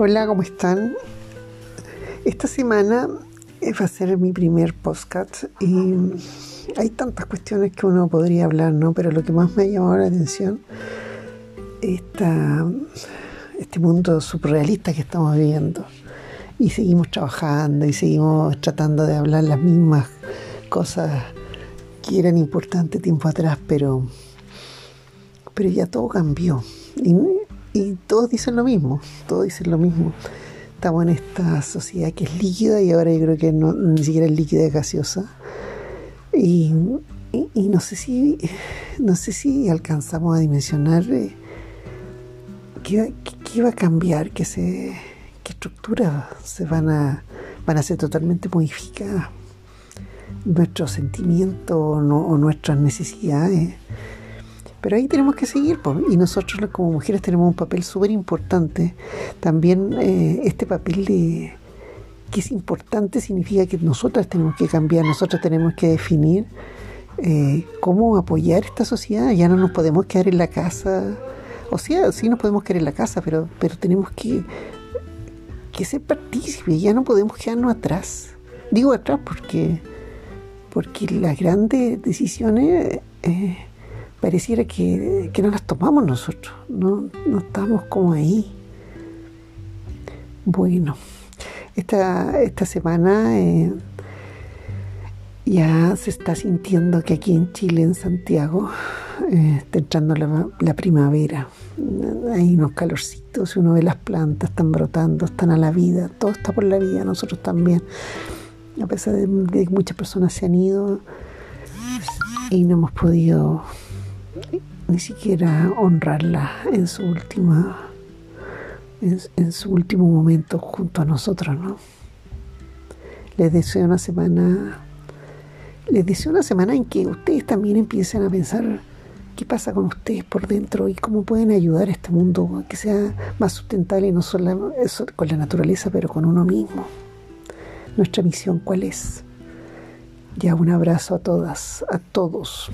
Hola, ¿cómo están? Esta semana eh, va a ser mi primer podcast y hay tantas cuestiones que uno podría hablar, ¿no? Pero lo que más me ha llamado la atención es este mundo surrealista que estamos viviendo. Y seguimos trabajando y seguimos tratando de hablar las mismas cosas que eran importantes tiempo atrás, pero, pero ya todo cambió. Y todos dicen lo mismo, todos dicen lo mismo. Estamos en esta sociedad que es líquida y ahora yo creo que ni siquiera es líquida, es gaseosa. Y, no sé si no sé si alcanzamos a dimensionar eh, qué, va a cambiar, qué, se, estructuras se van a, van a ser totalmente modificadas. Nuestros sentimientos o nuestras necesidades pero ahí tenemos que seguir, y nosotros como mujeres tenemos un papel súper importante. También eh, este papel de, que es importante significa que nosotras tenemos que cambiar, nosotras tenemos que definir eh, cómo apoyar esta sociedad. Ya no nos podemos quedar en la casa, o sea, sí nos podemos quedar en la casa, pero, pero tenemos que, que ser partícipes, ya no podemos quedarnos atrás. Digo atrás porque, porque las grandes decisiones... Eh, pareciera que, no las tomamos nosotros, no, no estamos como ahí. Bueno, esta, esta semana eh, ya se está sintiendo que aquí en Chile, en Santiago, eh, está entrando la, primavera. Hay unos calorcitos, uno ve las plantas, están brotando, están a la vida, todo está por la vida, nosotros también. A pesar de que muchas personas se han ido y no hemos podido ni siquiera honrarla en su última en, su último momento junto a nosotros, ¿no? Les deseo una semana les deseo una semana en que ustedes también empiecen a pensar qué pasa con ustedes por dentro y cómo pueden ayudar a este mundo a que sea más sustentable no solo con la naturaleza, pero con uno mismo. Nuestra misión, ¿cuál es? Ya un abrazo a todas, a todos.